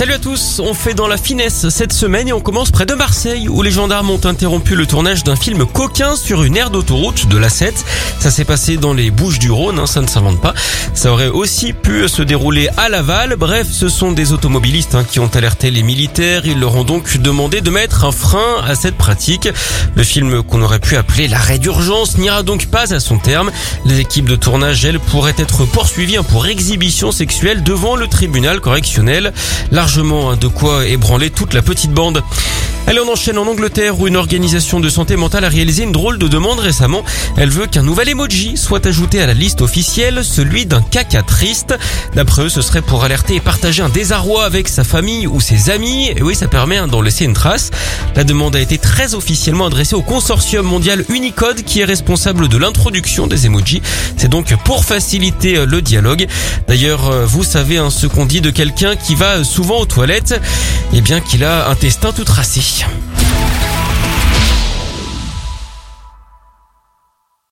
Salut à tous, on fait dans la finesse cette semaine et on commence près de Marseille où les gendarmes ont interrompu le tournage d'un film coquin sur une aire d'autoroute de la 7. Ça s'est passé dans les Bouches du Rhône, hein, ça ne s'invente pas. Ça aurait aussi pu se dérouler à Laval. Bref, ce sont des automobilistes hein, qui ont alerté les militaires. Ils leur ont donc demandé de mettre un frein à cette pratique. Le film qu'on aurait pu appeler l'arrêt d'urgence n'ira donc pas à son terme. Les équipes de tournage, elles, pourraient être poursuivies hein, pour exhibition sexuelle devant le tribunal correctionnel. Hein, de quoi ébranler toute la petite bande. Allez, on enchaîne en Angleterre où une organisation de santé mentale a réalisé une drôle de demande récemment. Elle veut qu'un nouvel emoji soit ajouté à la liste officielle, celui d'un caca triste. D'après eux, ce serait pour alerter et partager un désarroi avec sa famille ou ses amis. Et oui, ça permet hein, d'en laisser une trace. La demande a été très officiellement adressée au consortium mondial Unicode qui est responsable de l'introduction des emojis. C'est donc pour faciliter euh, le dialogue. D'ailleurs, euh, vous savez hein, ce qu'on dit de quelqu'un qui va souvent aux toilettes, eh bien qu'il a un testin tout tracé. 行